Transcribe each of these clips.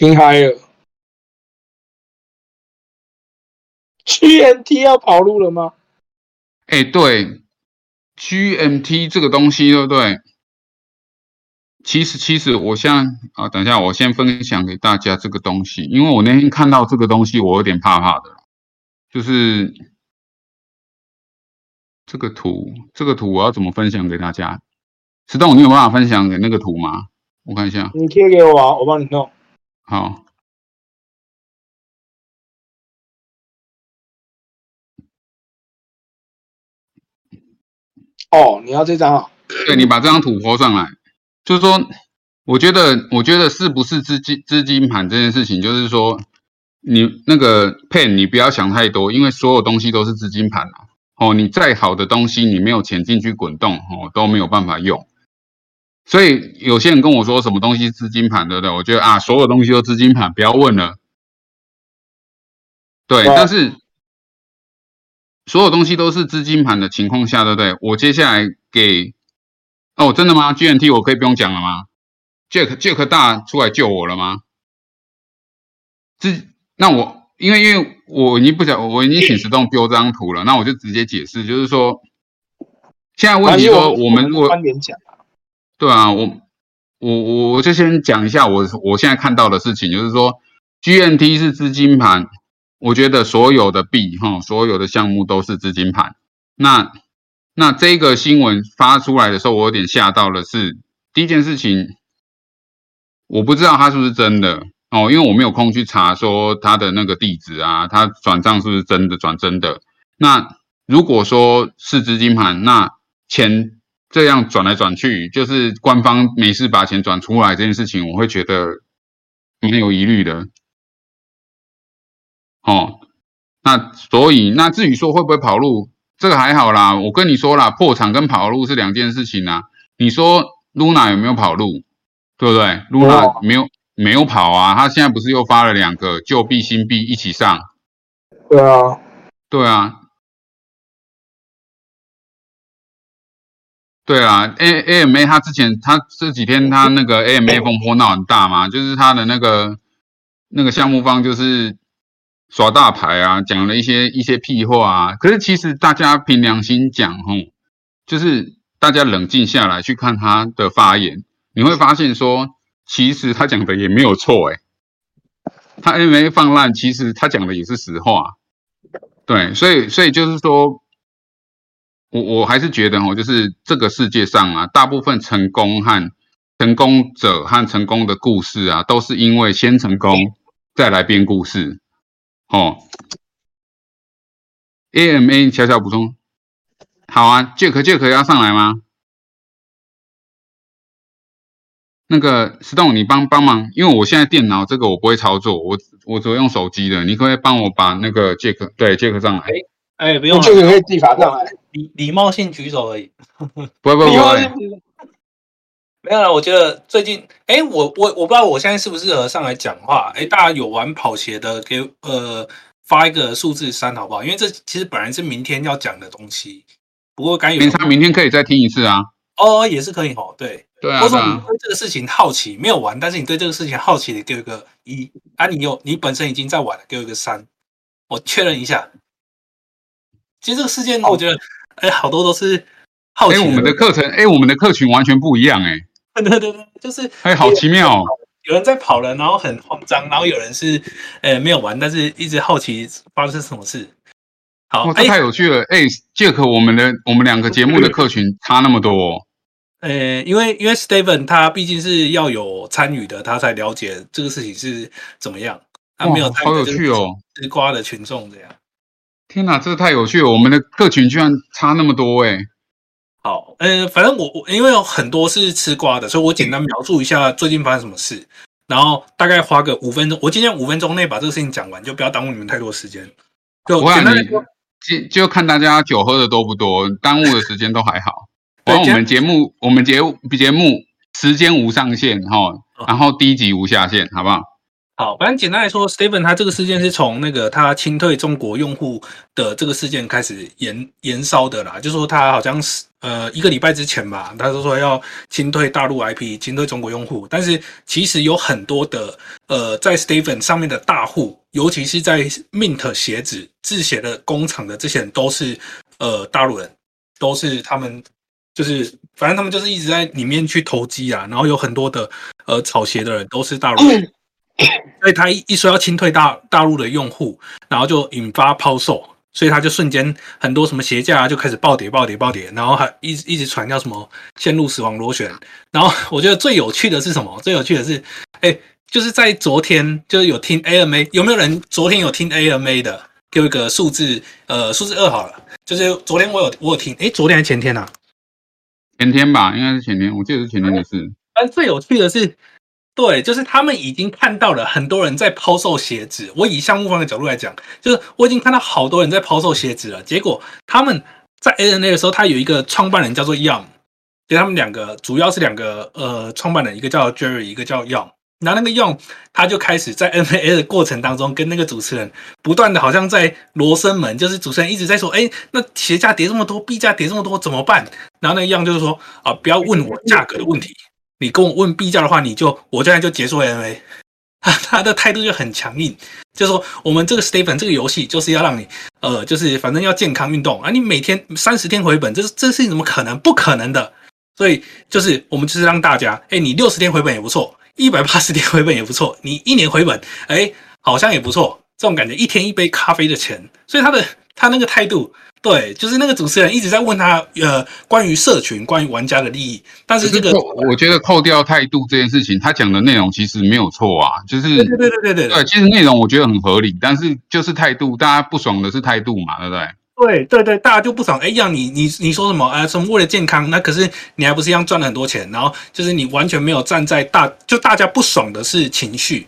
听嗨了，GMT 要跑路了吗？哎，对，GMT 这个东西，对不对？其实，其实我现在啊，等一下，我先分享给大家这个东西，因为我那天看到这个东西，我有点怕怕的，就是这个图，这个图我要怎么分享给大家？石栋，你有办法分享给那个图吗？我看一下，你贴给我啊，我帮你弄。好。哦，你要这张啊？对，你把这张图拖上来。就是说，我觉得，我觉得是不是资金资金盘这件事情，就是说，你那个 pen 你不要想太多，因为所有东西都是资金盘啊。哦，你再好的东西，你没有钱进去滚动，哦，都没有办法用。所以有些人跟我说什么东西资金盘，对不对？我觉得啊，所有东西都资金盘，不要问了。对，但是。所有东西都是资金盘的情况下，对不对？我接下来给哦，真的吗？GNT 我可以不用讲了吗？Jack Jack 大出来救我了吗？这那我因为因为我已经不想，我已经请石栋丢这张图了，那我就直接解释，就是说现在问题说我们我对啊，我我我就先讲一下我我现在看到的事情，就是说 GNT 是资金盘。我觉得所有的币哈，所有的项目都是资金盘。那那这个新闻发出来的时候，我有点吓到的是，第一件事情，我不知道它是不是真的哦，因为我没有空去查说它的那个地址啊，它转账是不是真的转真的。那如果说是资金盘，那钱这样转来转去，就是官方没事把钱转出来这件事情，我会觉得蛮有疑虑的。哦，那所以那至于说会不会跑路，这个还好啦。我跟你说啦，破产跟跑路是两件事情啊。你说 Luna 有没有跑路，对不对？Luna 没有没有跑啊，他现在不是又发了两个旧币新币一起上？对啊，对啊，对啊。A A M A 他之前他这几天他那个 A M A 风波闹很大嘛，就是他的那个那个项目方就是。耍大牌啊，讲了一些一些屁话啊。可是其实大家凭良心讲，吼，就是大家冷静下来去看他的发言，你会发现说，其实他讲的也没有错，诶他 A M A 放烂，其实他讲的也是实话。对，所以所以就是说，我我还是觉得，哦，就是这个世界上啊，大部分成功和成功者和成功的故事啊，都是因为先成功再来编故事。哦，AMA 小小补充，好啊，Jack Jack 要上来吗？那个 Stone，你帮帮忙，因为我现在电脑这个我不会操作，我我只会用手机的，你可以帮我把那个 Jack 对 Jack 上来。哎，不用可以自发上来，礼礼貌性举手而已。不不不不。没有了，我觉得最近，哎，我我我不知道我现在适不适合上来讲话。哎，大家有玩跑鞋的，给呃发一个数字三好不好？因为这其实本来是明天要讲的东西，不过该有。他明天可以再听一次啊。哦，也是可以哦，对。对啊。或者你对这个事情好奇，没有玩，但是你对这个事情好奇的，给我个一。啊，你有你本身已经在玩了，给我一个三。我确认一下。其实这个事件，我觉得，哎，好多都是好奇。哎，我们的课程，哎，我们的客群完全不一样，哎。对对对，就是哎，好奇妙！有人在跑了，然后很慌张，然后有人是呃没有玩，但是一直好奇发生什么事。好，这太有趣了！哎，Jack，我们的我们两个节目的客群差那么多。呃，因为因为 Steven 他毕竟是要有参与的，他才了解这个事情是怎么样。他没有好有趣哦，吃瓜的群众这样。天哪，这个太有趣了！我们的客群居然差那么多哎。好，呃，反正我我因为有很多是吃瓜的，所以我简单描述一下最近发生什么事，然后大概花个五分钟，我今天五分钟内把这个事情讲完，就不要耽误你们太多时间。就简单说，就就看大家酒喝的多不多，耽误的时间都还好。然后我们节目，我们节节目时间无上限哈，然后低级无下限，好不好？好，反正简单来说，Steven 他这个事件是从那个他清退中国用户的这个事件开始延延烧的啦。就说他好像是呃一个礼拜之前吧，他就说要清退大陆 IP，清退中国用户。但是其实有很多的呃在 Steven 上面的大户，尤其是在 Mint 鞋子制鞋的工厂的这些人都是呃大陆人，都是他们就是反正他们就是一直在里面去投机啊。然后有很多的呃炒鞋的人都是大陆人。所以他一一说要清退大大陆的用户，然后就引发抛售，所以他就瞬间很多什么鞋价就开始暴跌暴跌暴跌，然后还一直一直传叫什么陷入死亡螺旋。然后我觉得最有趣的是什么？最有趣的是，哎，就是在昨天就是有听 AMA，有没有人昨天有听 AMA 的？给我一个数字，呃，数字二好了。就是昨天我有我有听，哎，昨天还是前天呐？前天吧，应该是前天，我记得是前天的事。但最有趣的是。对，就是他们已经看到了很多人在抛售鞋子。我以项目方的角度来讲，就是我已经看到好多人在抛售鞋子了。结果他们在 A N A 的时候，他有一个创办人叫做 Young，就他们两个主要是两个呃创办人，一个叫 Jerry，一个叫 Young。然后那个 Young 他就开始在 N A A 的过程当中，跟那个主持人不断的好像在罗生门，就是主持人一直在说，哎，那鞋价跌这么多，币价跌这么多怎么办？然后那个 Young 就是说啊，不要问我价格的问题。你跟我问 B 价的话，你就我这样就结束 MA，他他的态度就很强硬，就说我们这个 Stephen 这个游戏就是要让你呃，就是反正要健康运动啊，你每天三十天回本，这是这事情怎么可能？不可能的。所以就是我们就是让大家，哎，你六十天回本也不错，一百八十天回本也不错，你一年回本，哎，好像也不错，这种感觉，一天一杯咖啡的钱，所以他的他那个态度。对，就是那个主持人一直在问他，呃，关于社群、关于玩家的利益。但是这个，我觉得扣掉态度这件事情，他讲的内容其实没有错啊，就是对对对对对对，其实内容我觉得很合理，但是就是态度，大家不爽的是态度嘛，对不对？对对对，大家就不爽。哎呀，你你你说什么？哎，什么为了健康？那可是你还不是一样赚了很多钱？然后就是你完全没有站在大，就大家不爽的是情绪。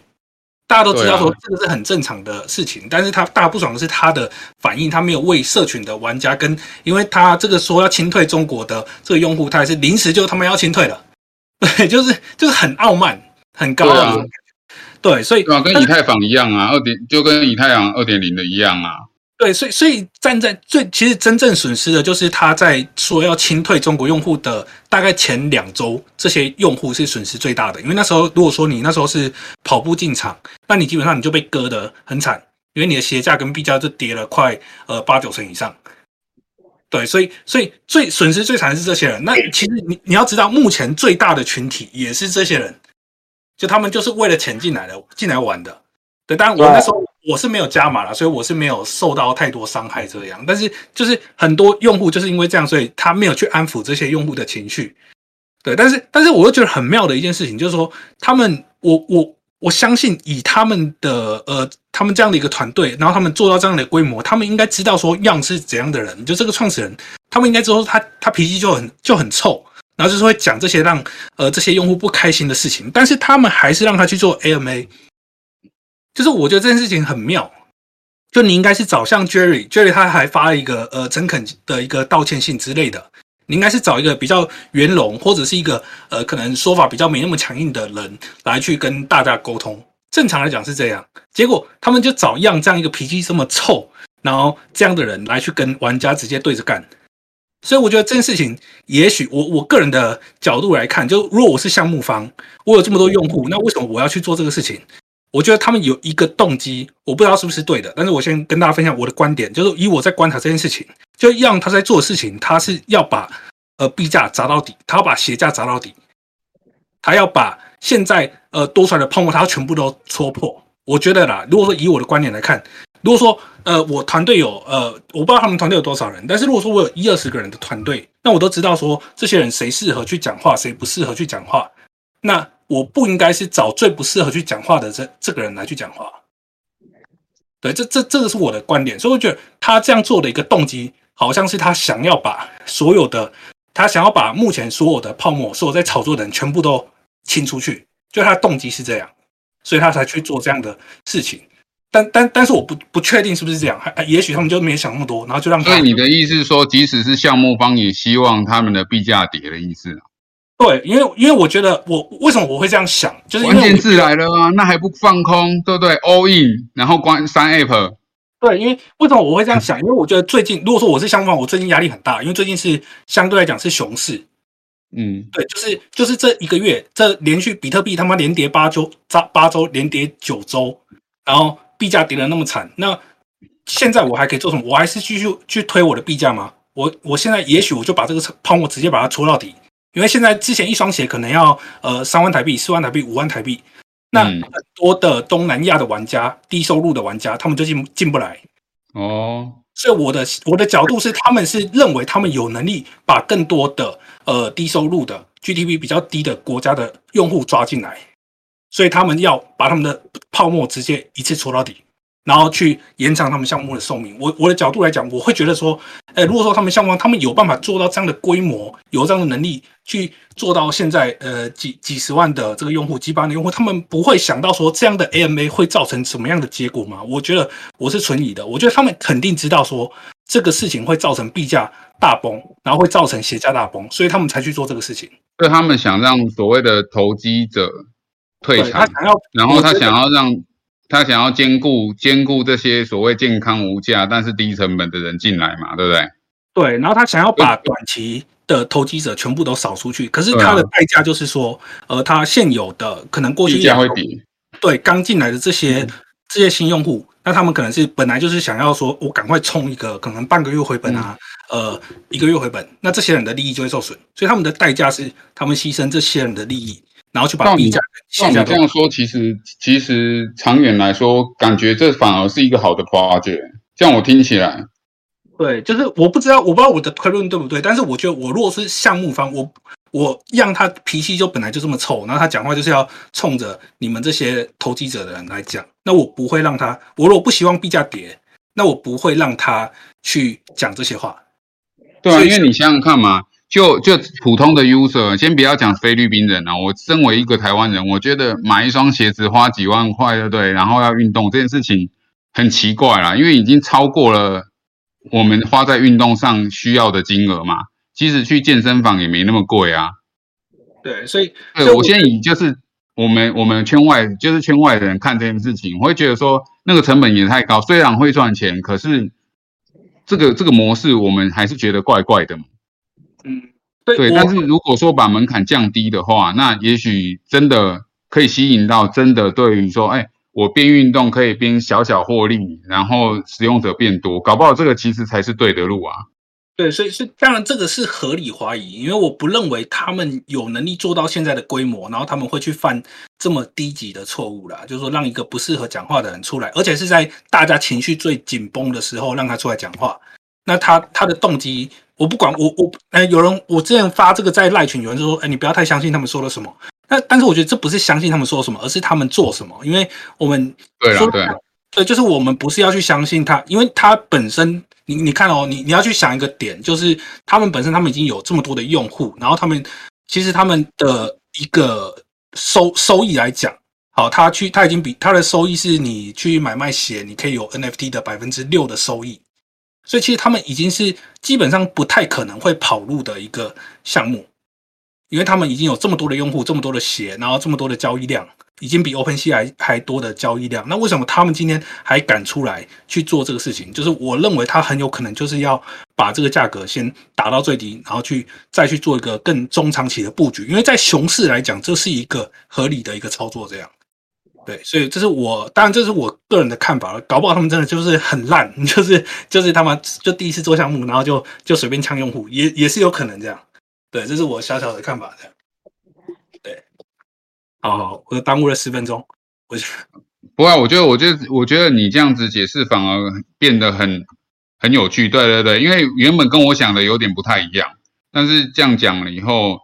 大家都知道说这个是很正常的事情，但是他大家不爽的是他的反应，他没有为社群的玩家跟，因为他这个说要清退中国的这个用户，他也是临时就他妈要清退了，对，就是就是很傲慢，很高傲，对，所以对啊，跟以太坊一样啊，二点就跟以太坊二点零的一样啊。对，所以所以站在最其实真正损失的就是他在说要清退中国用户的大概前两周，这些用户是损失最大的。因为那时候如果说你那时候是跑步进场，那你基本上你就被割得很惨，因为你的鞋价跟币价就跌了快呃八九成以上。对，所以所以最损失最惨的是这些人。那其实你你要知道，目前最大的群体也是这些人，就他们就是为了钱进来的，进来玩的。对，当然我那时候。我是没有加码了，所以我是没有受到太多伤害这样。但是就是很多用户就是因为这样，所以他没有去安抚这些用户的情绪。对，但是但是我又觉得很妙的一件事情，就是说他们，我我我相信以他们的呃，他们这样的一个团队，然后他们做到这样的规模，他们应该知道说样是怎样的人。就这个创始人，他们应该知道他他脾气就很就很臭，然后就是会讲这些让呃这些用户不开心的事情。但是他们还是让他去做 AMA。就是我觉得这件事情很妙，就你应该是找像 Jerry，Jerry 他还发了一个呃诚恳的一个道歉信之类的，你应该是找一个比较圆融或者是一个呃可能说法比较没那么强硬的人来去跟大家沟通。正常来讲是这样，结果他们就找样这样一个脾气这么臭，然后这样的人来去跟玩家直接对着干。所以我觉得这件事情，也许我我个人的角度来看，就如果我是项目方，我有这么多用户，那为什么我要去做这个事情？我觉得他们有一个动机，我不知道是不是对的，但是我先跟大家分享我的观点，就是以我在观察这件事情，就让他在做的事情，他是要把呃币价砸到底，他要把鞋价砸到底，他要把现在呃多出来的泡沫，他要全部都戳破。我觉得啦，如果说以我的观点来看，如果说呃我团队有呃我不知道他们团队有多少人，但是如果说我有一二十个人的团队，那我都知道说这些人谁适合去讲话，谁不适合去讲话，那。我不应该是找最不适合去讲话的这这个人来去讲话，对，这这这个是我的观点，所以我觉得他这样做的一个动机，好像是他想要把所有的他想要把目前所有的泡沫，所有在炒作的人全部都清出去，就他的动机是这样，所以他才去做这样的事情。但但但是我不不确定是不是这样，还也许他们就没想那么多，然后就让。所以你的意思是说，即使是项目方也希望他们的币价跌的意思？对，因为因为我觉得我为什么我会这样想，就是因为我关键字来了啊，那还不放空，对不对？all in，然后关删 app，对，因为为什么我会这样想？因为我觉得最近，如果说我是相反，我最近压力很大，因为最近是相对来讲是熊市，嗯，对，就是就是这一个月，这连续比特币他妈连跌八周，八八周连跌九周，然后币价跌得那么惨，那现在我还可以做什么？我还是继续去推我的币价吗？我我现在也许我就把这个泡沫直接把它戳到底，因为现在之前一双鞋可能要呃三万台币、四万台币、五万台币，那嗯。很多的东南亚的玩家、低收入的玩家，他们就进进不来。哦，所以我的我的角度是，他们是认为他们有能力把更多的呃低收入的 GDP 比较低的国家的用户抓进来，所以他们要把他们的泡沫直接一次戳到底，然后去延长他们项目的寿命。我我的角度来讲，我会觉得说，哎，如果说他们项目他们有办法做到这样的规模，有这样的能力去做到现在呃几几十万的这个用户、几百万的用户，他们不会想到说这样的 AMA 会造成什么样的结果吗？我觉得我是存疑的。我觉得他们肯定知道说这个事情会造成币价大崩，然后会造成鞋价大崩，所以他们才去做这个事情。所以他们想让所谓的投机者退场，他想要，然后他想要让他想要兼顾兼顾这些所谓健康无价但是低成本的人进来嘛，对不对？对，然后他想要把短期的投机者全部都扫出去，可是他的代价就是说，呃，他现有的可能过去币价会一两跌，对刚进来的这些、嗯。这些新用户，那他们可能是本来就是想要说，我赶快冲一个可能半个月回本啊，嗯。呃，一个月回本，那这些人的利益就会受损，所以他们的代价是他们牺牲这些人的利益，然后去把照你币价照你这样说，其实其实长远来说，感觉这反而是一个好的 project。这样我听起来，对，就是我不知道，我不知道我的推论对不对，但是我觉得我如果是项目方，我我让他脾气就本来就这么臭，然后他讲话就是要冲着你们这些投机者的人来讲，那我不会让他，我如果不希望币价跌，那我不会让他去讲这些话。对啊，因为你想想看嘛，就就普通的 user，先不要讲菲律宾人啊，我身为一个台湾人，我觉得买一双鞋子花几万块，对不对？然后要运动这件事情很奇怪啦，因为已经超过了我们花在运动上需要的金额嘛。即使去健身房也没那么贵啊。对，所以对，我先以就是我们我们圈外就是圈外的人看这件事情，我会觉得说那个成本也太高，虽然会赚钱，可是这个这个模式我们还是觉得怪怪的嘛。嗯，对，对，但是如果说把门槛降低的话，那也许真的可以吸引到真的对于说，哎，我边运动可以边小小获利，然后使用者变多，搞不好这个其实才是对的路啊。对，所以是当然这个是合理怀疑，因为我不认为他们有能力做到现在的规模，然后他们会去犯这么低级的错误啦，就是说让一个不适合讲话的人出来，而且是在大家情绪最紧绷的时候让他出来讲话。那他他的动机，我不管，我我哎，有人我之前发这个在赖群，有人就说，哎，你不要太相信他们说了什么。那但是我觉得这不是相信他们说什么，而是他们做什么，因为我们，对了对，对，就是我们不是要去相信他，因为他本身，你你看哦，你你要去想一个点，就是他们本身他们已经有这么多的用户，然后他们其实他们的一个收收益来讲，好，他去他已经比他的收益是你去买卖鞋，你可以有 NFT 的百分之六的收益，所以其实他们已经是基本上不太可能会跑路的一个项目，因为他们已经有这么多的用户，这么多的鞋，然后这么多的交易量。已经比 OpenSea 还还多的交易量，那为什么他们今天还敢出来去做这个事情？就是我认为他很有可能就是要把这个价格先打到最低，然后去再去做一个更中长期的布局。因为在熊市来讲，这是一个合理的一个操作，这样。对，所以这是我，当然这是我个人的看法了。搞不好他们真的就是很烂，就是就是他们就第一次做项目，然后就就随便呛用户，也也是有可能这样。对，这是我小小的看法，这样。对，好好，我耽误了十分钟，我就不啊我觉得，我觉得，我觉得你这样子解释反而变得很很有趣。对对对，因为原本跟我想的有点不太一样，但是这样讲了以后，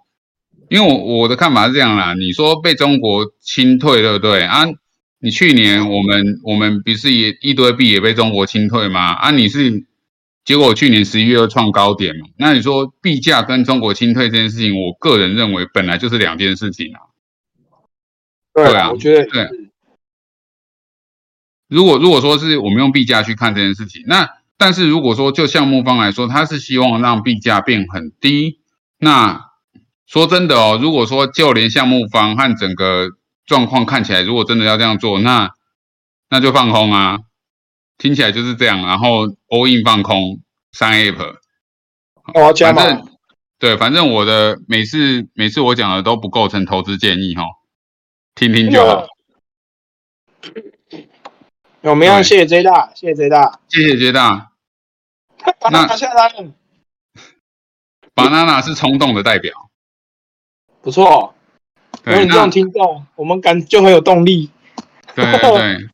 因为我我的看法是这样啦，你说被中国清退，对不对啊？你去年我们我们不是也一堆币也被中国清退吗？啊，你是结果去年十一月又创高点嘛？那你说币价跟中国清退这件事情，我个人认为本来就是两件事情啊。对对啊我觉得对如果如果说是我们用币价去看这件事情，那但是如果说就项目方来说，他是希望让币价变很低，那说真的哦，如果说就连项目方和整个状况看起来，如果真的要这样做，那那就放空啊，听起来就是这样，然后 all in 放空三 app，我要加码。反正对，反正我的每次每次我讲的都不构成投资建议哈，听听就好。我们要谢谢 J 大，谢谢 J 大，谢谢 J 大。那 banana 是冲动的代表，不错。有你这种听众，我们感就很有动力。对对，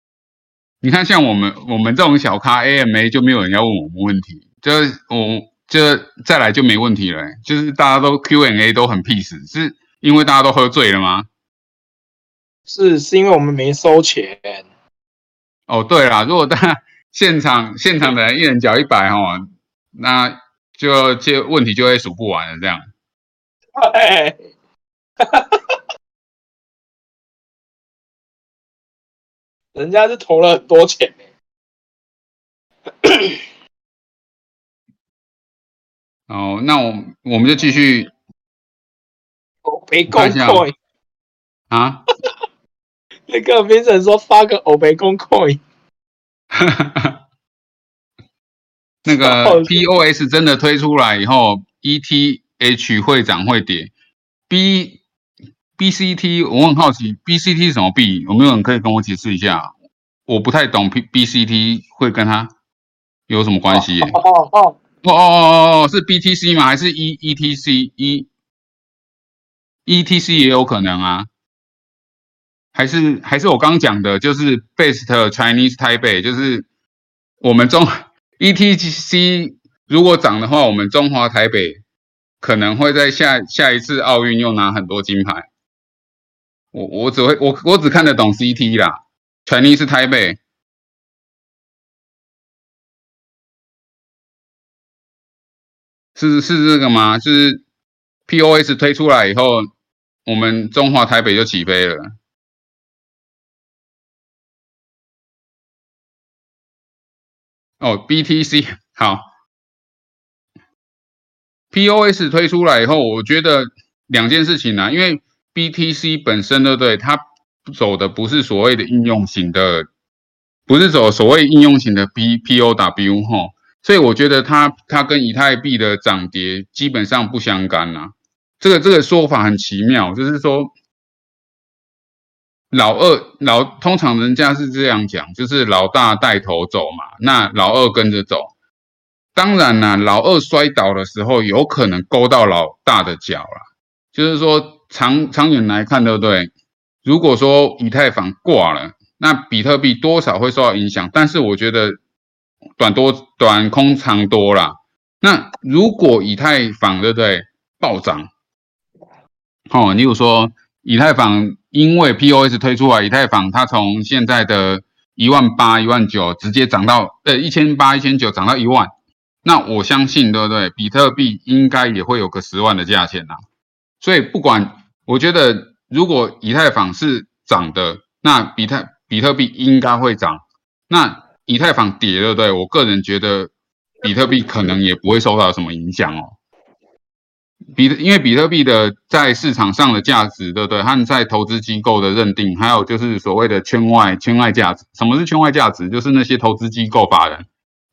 你看像我们我们这种小咖 AMA 就没有人要问我们问题，就我就再来就没问题了，就是大家都 Q&A 都很 peace，是因为大家都喝醉了吗？是是因为我们没收钱。哦，对啦，如果大家现场现场的人一人缴一百哈，那就这问题就会数不完了，这样。对，人家是投了很多钱 哦，那我我们就继续。欧贝公 coin 啊？那个评审说发个欧贝公 coin。那个 POS 真的推出来以后，ETH 会涨会跌。B BCT 我很好奇，BCT 是什么币？有没有人可以跟我解释一下？我不太懂 P BCT 会跟它有什么关系？哦哦哦哦哦哦，是 BTC 吗？还是 E ETC E ETC 也有可能啊？还是还是我刚讲的，就是 Best Chinese Taipei，就是我们中。ETC 如果涨的话，我们中华台北可能会在下下一次奥运又拿很多金牌。我我只会我我只看得懂 CT 啦，全力是台北，是是这个吗？就是 POS 推出来以后，我们中华台北就起飞了。哦，BTC 好，POS 推出来以后，我觉得两件事情啊，因为 BTC 本身对不对？它走的不是所谓的应用型的，不是走所谓应用型的 BPOW 哈，所以我觉得它它跟以太币的涨跌基本上不相干呐。这个这个说法很奇妙，就是说。老二老通常人家是这样讲，就是老大带头走嘛，那老二跟着走。当然啦，老二摔倒的时候，有可能勾到老大的脚了。就是说长长远来看，对不对？如果说以太坊挂了，那比特币多少会受到影响。但是我觉得短多短空长多啦。那如果以太坊对不对暴涨？哦，你有说以太坊。因为 POS 推出来，以太坊它从现在的一万八、一万九直接涨到呃一千八、一千九，涨到一万。那我相信，对不对？比特币应该也会有个十万的价钱呐。所以不管，我觉得如果以太坊是涨的，那比特比特币应该会涨。那以太坊跌，对不对？我个人觉得比特币可能也不会受到什么影响哦。比，因为比特币的在市场上的价值，对不对？和在投资机构的认定，还有就是所谓的圈外圈外价值。什么是圈外价值？就是那些投资机构法人，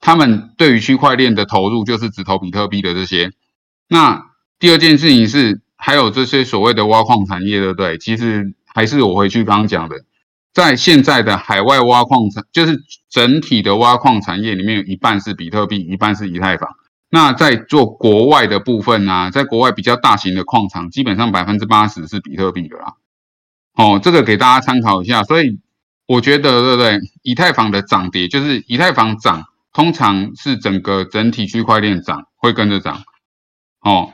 他们对于区块链的投入，就是只投比特币的这些。那第二件事情是，还有这些所谓的挖矿产业，对不对？其实还是我回去刚刚讲的，在现在的海外挖矿产，就是整体的挖矿产业里面，一半是比特币，一半是以太坊。那在做国外的部分呢，在国外比较大型的矿场，基本上百分之八十是比特币的啦。哦，这个给大家参考一下。所以我觉得，对不对？以太坊的涨跌，就是以太坊涨，通常是整个整体区块链涨，会跟着涨。哦，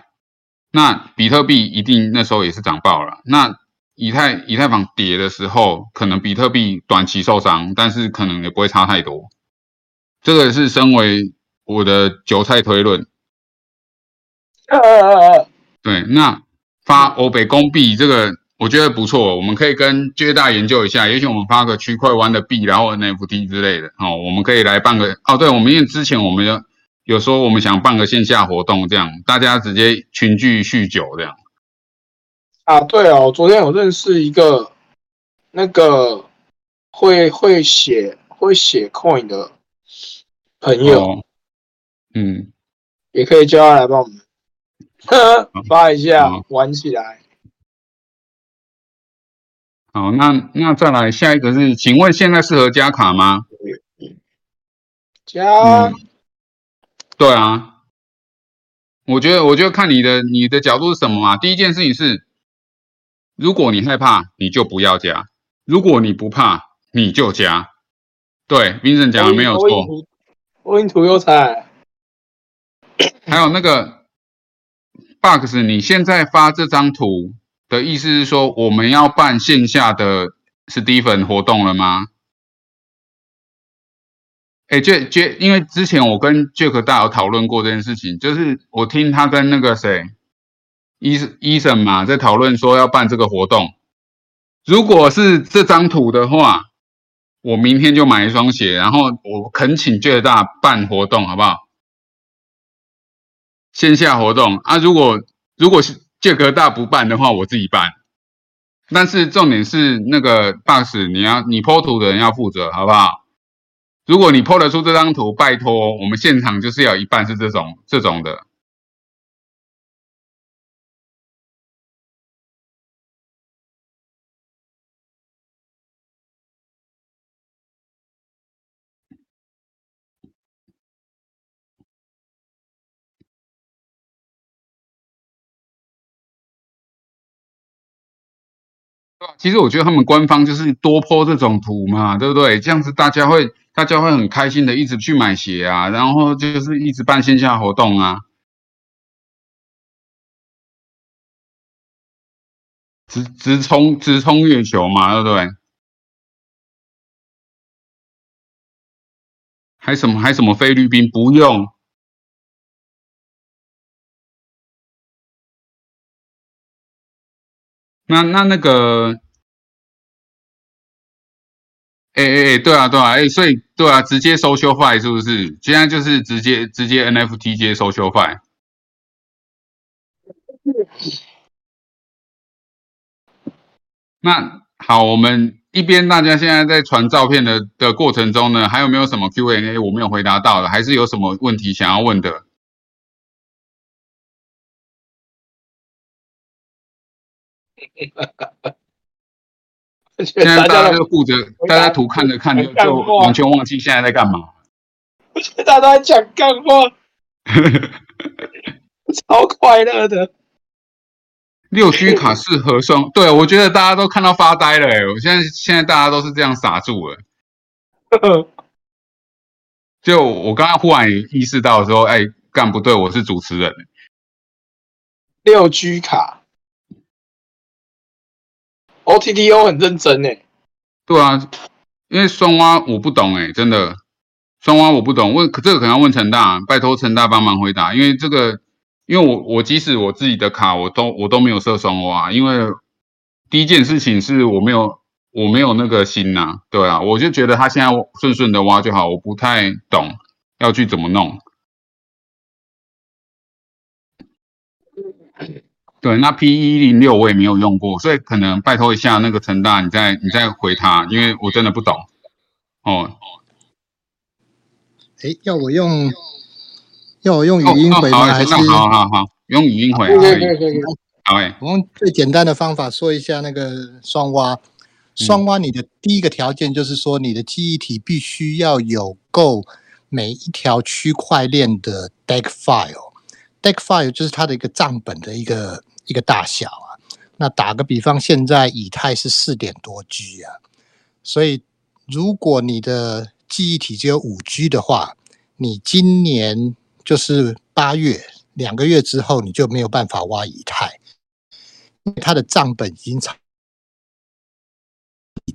那比特币一定那时候也是涨爆了。那以太以太坊跌的时候，可能比特币短期受伤，但是可能也不会差太多。这个是身为。我的韭菜推论，对，那发欧北公币这个我觉得不错，我们可以跟接大研究一下，也许我们发个区块湾的币，然后 NFT 之类的，哦，我们可以来办个哦，对，我们因为之前我们有有时候我们想办个线下活动，这样大家直接群聚酗酒这样。啊，对哦，昨天我认识一个那个会会写会写 coin 的朋友，嗯，也可以叫他来帮我们发一下，玩起来。好，那那再来下一个是，请问现在适合加卡吗？加，对啊，我觉得，我觉得看你的你的角度是什么嘛。第一件事情是，如果你害怕，你就不要加；如果你不怕，你就加。对，Vincent 讲的没有错。我印图有彩。还有那个 Box，你现在发这张图。的意思是说，我们要办线下的 Steven 活动了吗？哎，J J，因为之前我跟 Jack 大有讨论过这件事情，就是我听他跟那个谁，医医生嘛，在讨论说要办这个活动。如果是这张图的话，我明天就买一双鞋，然后我恳请 Jack 大办活动，好不好？线下活动啊，如果如果是。这个大不办的话，我自己办。但是重点是那个 box，你要你 po 图的人要负责，好不好？如果你 po 得出这张图，拜托，我们现场就是要一半是这种这种的。其实我觉得他们官方就是多泼这种图嘛，对不对？这样子大家会大家会很开心的一直去买鞋啊，然后就是一直办线下活动啊，直直冲直冲月球嘛，对不对？还什么还什么菲律宾不用？那那那个，哎哎哎，对啊对啊，哎，所以对啊，直接收修 file 是不是？现在就是直接直接 NFT 接收修 file。那好，我们一边大家现在在传照片的的过程中呢，还有没有什么 Q&A 我没有回答到的？还是有什么问题想要问的？现在大家就顾着，大家图看着看着就完全忘记现在在干嘛。大家都在讲干话，超快乐的。六 G 卡是合双，对我觉得大家都看到发呆了。哎，我现在现在大家都是这样傻住了。就我刚刚忽然意识到说，哎，干不对，我是主持人。六 G 卡。O T T O 很认真诶，对啊，因为双蛙我不懂诶，真的，双蛙我不懂，问这个可能要问陈大，拜托陈大帮忙回答，因为这个，因为我我即使我自己的卡我都我都没有设双蛙，因为第一件事情是我没有我没有那个心呐，对啊，我就觉得他现在顺顺的挖就好，我不太懂要去怎么弄。对，那 P 一零六我也没有用过，所以可能拜托一下那个陈大，你再你再回他，因为我真的不懂。哦，哎，要我用要我用语音回吗？还是好好好，用语音回可以。好哎，我用最简单的方法说一下那个双挖。双挖你的第一个条件就是说，你的记忆体必须要有够每一条区块链的 deck file。Deck file 就是它的一个账本的一个一个大小啊。那打个比方，现在以太是四点多 G 啊，所以如果你的记忆体只有五 G 的话，你今年就是八月两个月之后，你就没有办法挖以太，因为它的账本已经超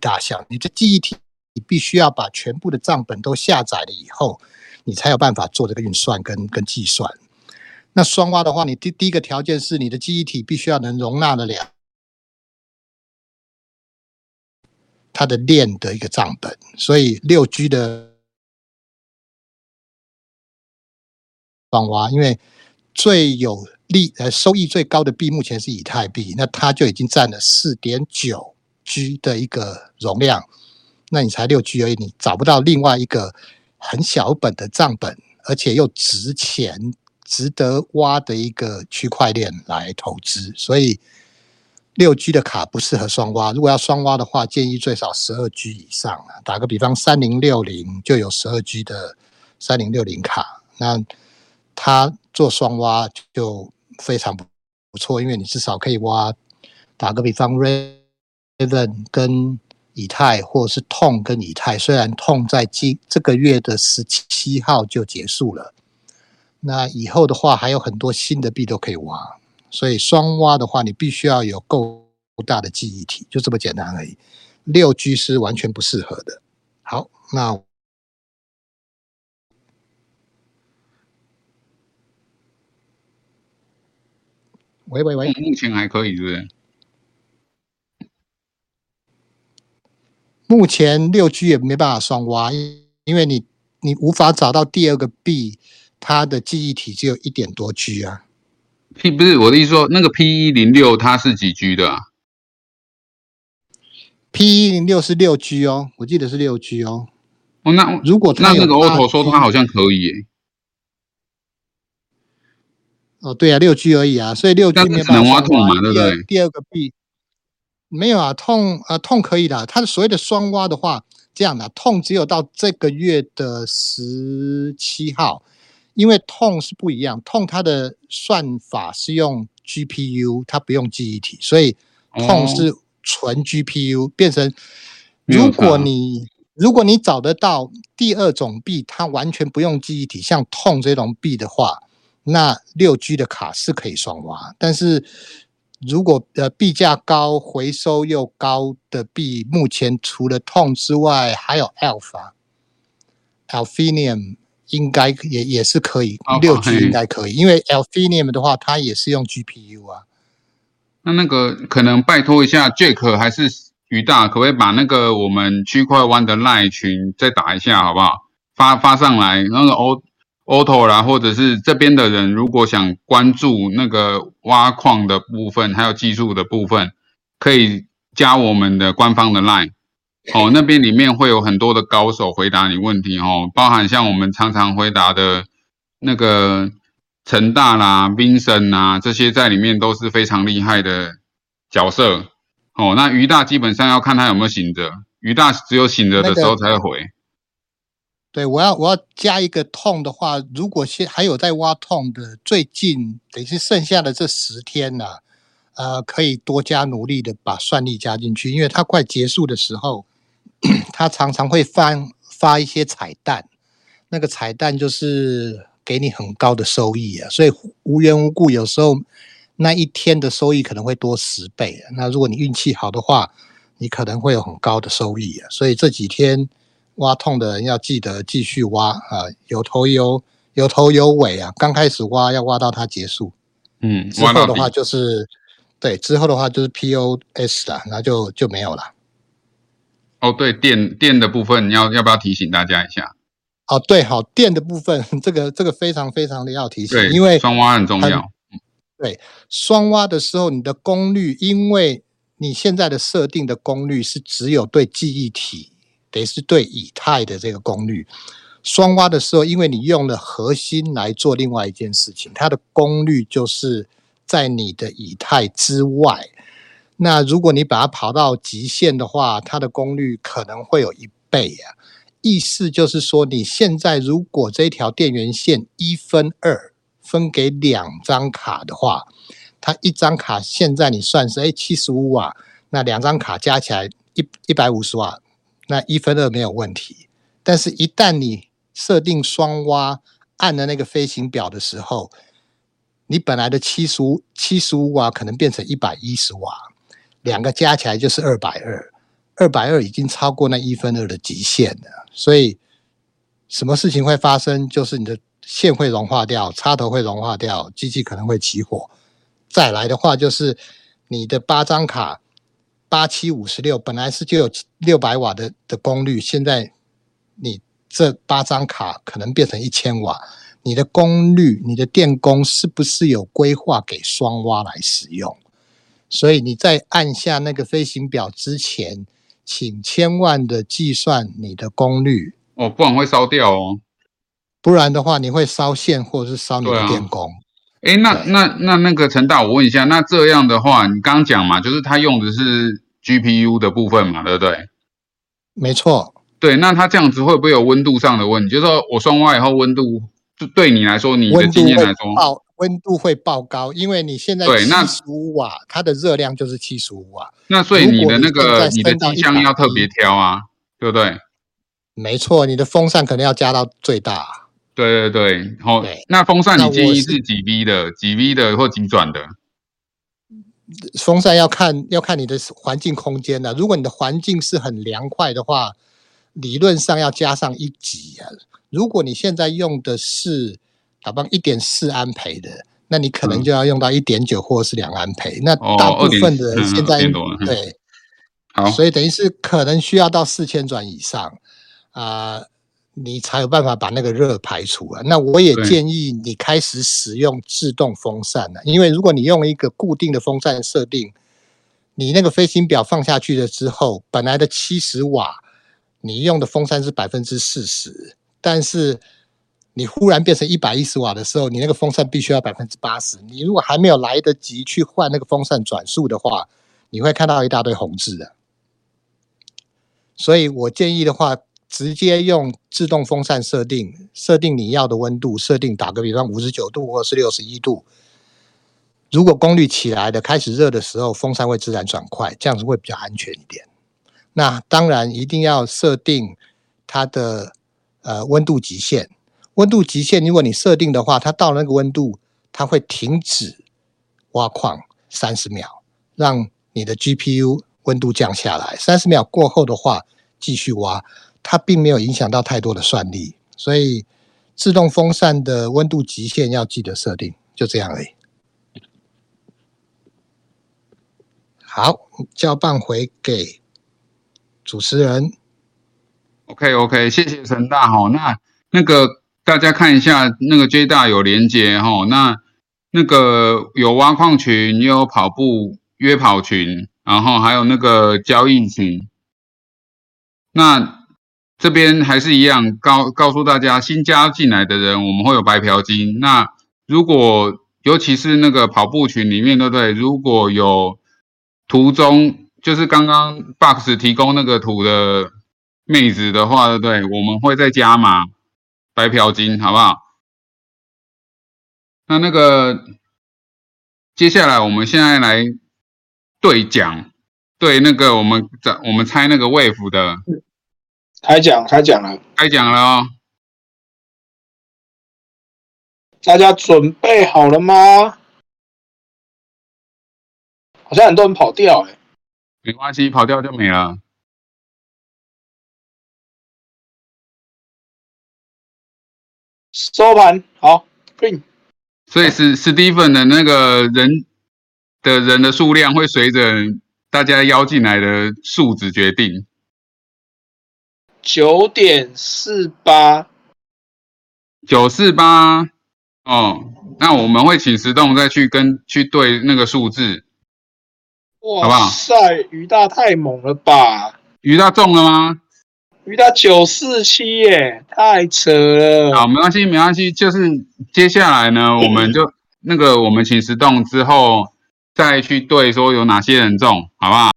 大小，你的记忆体你必须要把全部的账本都下载了以后，你才有办法做这个运算跟跟计算。那双挖的话，你第第一个条件是你的记忆体必须要能容纳得了它的链的一个账本，所以六 G 的双挖，因为最有利呃收益最高的币目前是以太币，那它就已经占了四点九 G 的一个容量，那你才六 G 而已，你找不到另外一个很小本的账本，而且又值钱、值得挖的一个区块链来投资，所以。六 G 的卡不适合双挖，如果要双挖的话，建议最少十二 G 以上啊。打个比方，三零六零就有十二 G 的三零六零卡，那它做双挖就非常不不错，因为你至少可以挖。打个比方，Raven 跟以太，或者是痛跟以太，虽然痛在今这个月的十七号就结束了，那以后的话还有很多新的币都可以挖。所以双挖的话，你必须要有够大的记忆体，就这么简单而已。六 G 是完全不适合的。好，那喂喂喂，目前还可以，是不是？目前六 G 也没办法双挖，因为你你无法找到第二个币，它的记忆体只有一点多 G 啊。P 不是我的意思说，那个 P 一零六它是几 G 的啊？P 一零六是六 G 哦，我记得是六 G 哦。哦，那如果那那个 Auto 说它好像可以耶。哦，对啊，六 G 而已啊，所以六 G 没办法能挖痛嘛，对不对？第二个 B 没有啊，痛啊痛可以的。它的所谓的双挖的话，这样的痛只有到这个月的十七号。因为痛是不一样，痛它的算法是用 GPU，它不用记忆体，所以痛是纯 GPU 变成。如果你如果你找得到第二种币，它完全不用记忆体，像痛这种币的话，那六 G 的卡是可以双挖。但是如果呃币价高、回收又高的币，目前除了痛之外，还有 Alpha、Alphinium。应该也也是可以，六 G 应该可以，因为 Alphinium 的话，它也是用 GPU 啊。那那个可能拜托一下 Jack 还是于大，可不可以把那个我们区块湾的赖群再打一下，好不好？发发上来，那个 O Auto 啦，或者是这边的人，如果想关注那个挖矿的部分，还有技术的部分，可以加我们的官方的 Line。哦，那边里面会有很多的高手回答你问题哦，包含像我们常常回答的那个陈大啦、冰生啊，这些在里面都是非常厉害的角色哦。那于大基本上要看他有没有醒着，于大只有醒着的时候才会回。对，我要我要加一个痛的话，如果现还有在挖痛的，最近等于是剩下的这十天呢，呃，可以多加努力的把算力加进去，因为它快结束的时候。他常常会发发一些彩蛋，那个彩蛋就是给你很高的收益啊，所以无缘无故有时候那一天的收益可能会多十倍。啊那如果你运气好的话，你可能会有很高的收益啊。所以这几天挖痛的人要记得继续挖啊，有头有有头有尾啊。刚开始挖要挖到它结束，嗯，之后的话就是对，之后的话就是 POS 了，那就就没有了。哦，对电电的部分，要要不要提醒大家一下？哦，对，好电的部分，这个这个非常非常的要提醒，因为双挖很重要。对，双挖的时候，你的功率，因为你现在的设定的功率是只有对记忆体，得是对以太的这个功率。双挖的时候，因为你用了核心来做另外一件事情，它的功率就是在你的以太之外。那如果你把它跑到极限的话，它的功率可能会有一倍啊。意思就是说，你现在如果这条电源线一分二分给两张卡的话，它一张卡现在你算是哎七十五瓦，那两张卡加起来一一百五十瓦，那一分二没有问题。但是，一旦你设定双挖按的那个飞行表的时候，你本来的七十五七十五瓦可能变成一百一十瓦。两个加起来就是二百二，二百二已经超过那一分二的极限了。所以，什么事情会发生？就是你的线会融化掉，插头会融化掉，机器可能会起火。再来的话，就是你的八张卡八七五十六，本来是就有六百瓦的的功率，现在你这八张卡可能变成一千瓦，你的功率、你的电工是不是有规划给双挖来使用？所以你在按下那个飞行表之前，请千万的计算你的功率，哦，不然会烧掉哦。不然的话你会烧线或者是烧你的电工。哎，那那那那个陈大，我问一下，那这样的话，你刚刚讲嘛，就是他用的是 GPU 的部分嘛，对不对？没错，对，那它这样子会不会有温度上的问题？就是说我双挖以后温度，就对你来说，你的经验来说，爆，温度会爆高，因为你现在七对那十五瓦，它的热量就是七十五瓦。那所以你的那个你的机箱要特别挑啊，对不对？没错，你的风扇可能要加到最大。对对对，好对，那风扇你建议是是几 V 的、几 V 的或几转的？风扇要看要看你的环境空间的、如果你的环境是很凉快的话，理论上要加上一级啊。如果你现在用的是打棒一点四安培的，那你可能嗯就要用到一点九或者是两安培。那哦大部分的人现在、嗯 2. 多嗯对，好，所以等于是可能需要到四千转以上啊、你才有办法把那个热排除啊。那我也建议你开始使用自动风扇了、因为如果你用一个固定的风扇设定，你那个飞行表放下去了之后，本来的七十瓦，你用的风扇是百分之四十，但是你忽然变成一百一十瓦的时候，你那个风扇必须要百分之八十。你如果还没有来得及去换那个风扇转速的话，你会看到一大堆红字的。所以我建议的话，直接用自动风扇设定，设定你要的温度，设定打个比方五十九度或是六十一度。如果功率起来的开始热的时候，风扇会自然转快，这样子会比较安全一点。那当然一定要设定它的呃温度极限，温度极限如果你设定的话，它到了那个温度，它会停止挖矿三十秒，让你的 GPU 温度降下来。三十秒过后的话，继续挖，它并没有影响到太多的算力，所以自动风扇的温度极限要记得设定，就这样而已。好，交棒回给主持人。OK OK，谢谢陈大哈。那那个大家看一下，那个 J 大有连接哈。那那个有挖矿群，也有跑步约跑群，然后还有那个交易群。那这边还是一样告告诉大家，新加进来的人我们会有白嫖金。那如果尤其是那个跑步群里面，对不对？如果有图中就是刚刚 Box 提供那个图的妹子的话，对不对？我们会再加码白嫖金，好不好？那那个接下来我们现在来对讲，对那个我们在我们猜那个 wave 的开讲开讲了，开讲了哦。大家准备好了吗？好像很多人跑掉哎、没关系，跑掉就没了。收盘好，print 所以是 Steven 的那个人的人的数量会随着大家邀进来的数值决定。九点四八，九四八哦，那我们会请石栋再去跟去对那个数字。好不好哇塞，于大太猛了吧！鱼大中了吗？于大九四七耶，太扯了。好，没关系，没关系。就是接下来呢，我们就 那个我们请石洞之后再去对说有哪些人中，好不好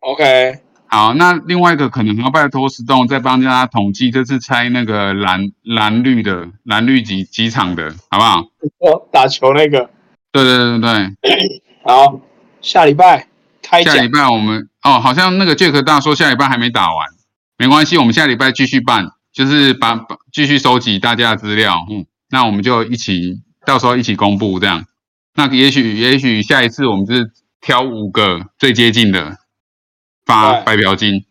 ？OK，好，那另外一个可能要拜托石洞再帮大家统计这次猜那个蓝蓝绿的蓝绿几几场的，好不好？我打球那个对对对对 好，下礼拜开，下礼。拜我们哦，好像那个 Jack 大说下礼拜还没打完，没关系，我们下礼拜继续办，就是把把继续收集大家的资料，嗯，那我们就一起到时候一起公布这样。那也许也许下一次我们就是挑五个最接近的发白嫖金。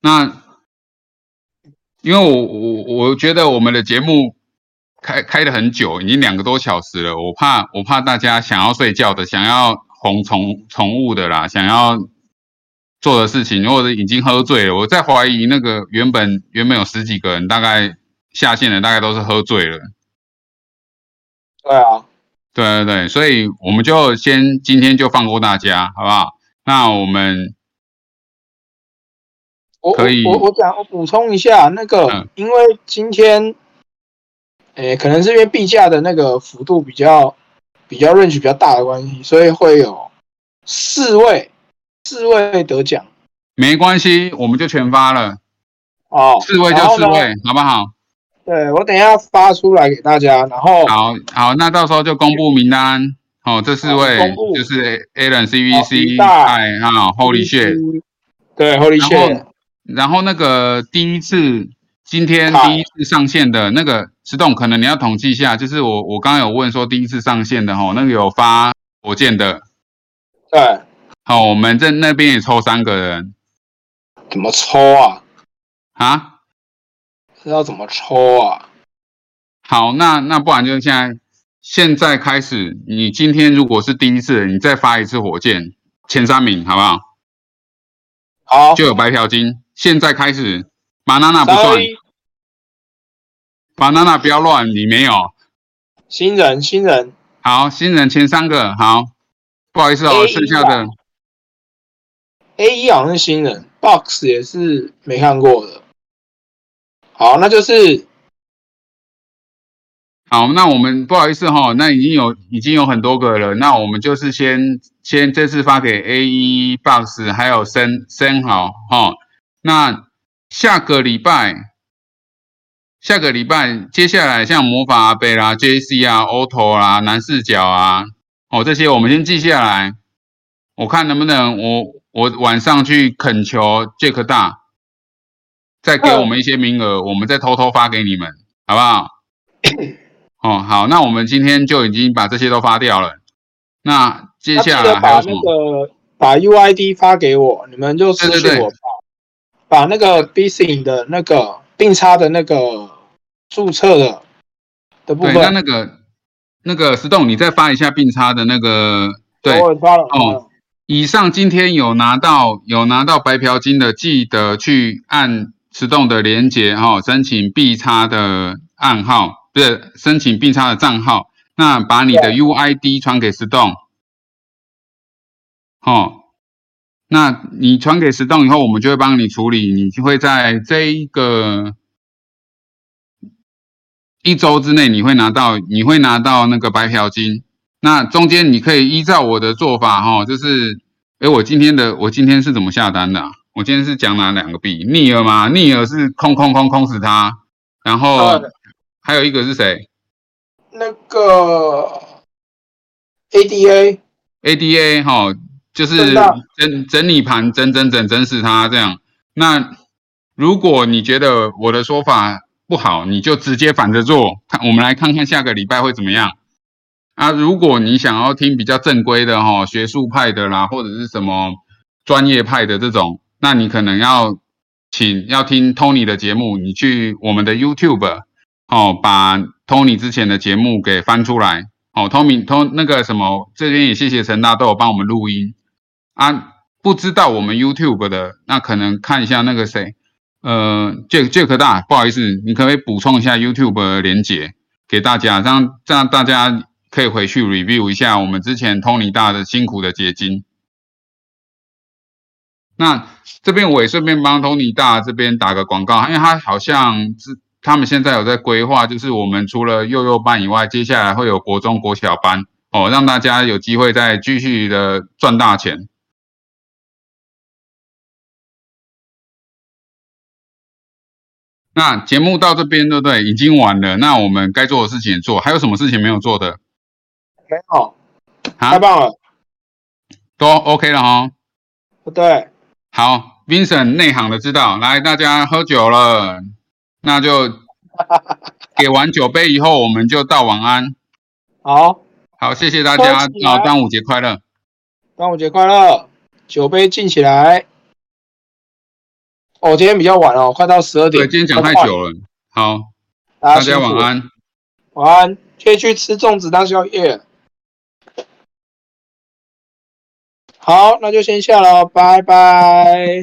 那因为我我我觉得我们的节目开开了很久，已经两个多小时了，我怕我怕大家想要睡觉的，想要哄宠宠物的啦，想要做的事情，或者已经喝醉了。我在怀疑那个原本原本有十几个人，大概下线的大概都是喝醉了。对啊，对对对，所以我们就先今天就放过大家，好不好？那我们我可以我我讲我补充一下，那个、嗯因为今天，诶，可能是因为币价的那个幅度比较比较 range 比较大的关系，所以会有四位四位得奖没关系，我们就全发了，哦，四位就四位，好不好？对我等一下发出来给大家，然后好好，那到时候就公布名单。哦，这四位就是 Alan 好 CVC 一大哎哈 Holy shit，对 Holy 然 shit，后然后那个第一次今天第一次上线的那个石洞，可能你要统计一下，就是我我刚刚有问说第一次上线的哈，那个有发火箭的，对，好，我们在那边也抽三个人怎么抽啊？啊。是要怎么抽啊？好，那那不然就现在现在开始，你今天如果是第一次，你再发一次火箭前三名，好不好？好，就有白嫖金。现在开始，banana 不算一，，banana 不要乱，你没有。新人新人。好，新人前三个，好，不好意思哦，剩下的。A 一好像是新人，Box 也是没看过的。好，那就是好，那我们不好意思哈、那已经有已经有很多个了，那我们就是先先这次发给 A 一 Box 还有森森好哈、那下个礼拜下个礼拜接下来像魔法阿贝啦、JC 啊、Auto 啦、男视角啊，哦这些我们先记下来，我看能不能我我晚上去恳求 Jack 大，再给我们一些名额，我们再偷偷发给你们，好不好？哦，好，那我们今天就已经把这些都发掉了。那接下得把那来还有什么？个把 UID 发给我，你们就私信我吧。把那个 b i i n 的那个并插的那个注册的的部对，那，那个那个石洞，你再发一下并差的那个，对，我发了。哦以上今天有拿到有拿到白嫖金的，记得去按石洞的连接哈、申请必差的暗号，不是申请必差的账号。那把你的 UID 传给石洞，哦，那你传给石洞以后，我们就会帮你处理，你就会在这一个一周之内，你会拿到你会拿到那个白嫖金。那中间你可以依照我的做法哈、就是，诶，我今天的我今天是怎么下单的啊、我今天是讲哪两个币？逆尔吗？逆尔是空空空空死他，然后嗯还有一个是谁那个 ADA？ADA 哈、就是整整理盘整整整整死他这样。那如果你觉得我的说法不好，你就直接反着做，看我们来看看下个礼拜会怎么样。啊，如果你想要听比较正规的哈、学术派的啦，或者是什么专业派的这种，那你可能要请要听 Tony 的节目，你去我们的 YouTube 哦，把 Tony 之前的节目给翻出来哦。Tony Tony 那个什么，这边也谢谢陈大都有帮我们录音啊。不知道我们 YouTube 的，那可能看一下那个谁，呃，Jack Jack 大，不好意思，你可不可以补充一下 YouTube 的连接给大家，这样这样大家可以回去 review 一下我们之前 Tony 大的辛苦的结晶。那这边我也顺便帮 Tony 大这边打个广告，因为他好像是他们现在有在规划，就是我们除了幼幼班以外，接下来会有国中、国小班哦，让大家有机会再继续的赚大钱。那节目到这边对不对？已经完了，那我们该做的事情也做，还有什么事情没有做的没有，啊太？棒了，都 OK 了哈。不对，好，Vincent 内行的知道，来大家喝酒了，那就 给完酒杯以后，我们就道晚安。好，好，谢谢大家，喝起来哦，端午节快乐。端午节快乐，酒杯敬起来。哦，今天比较晚哦，快到十二点。对，今天讲太久了，好，大大家晚，安。晚安，可以去吃粽子当宵夜。好，那就先下了，拜拜。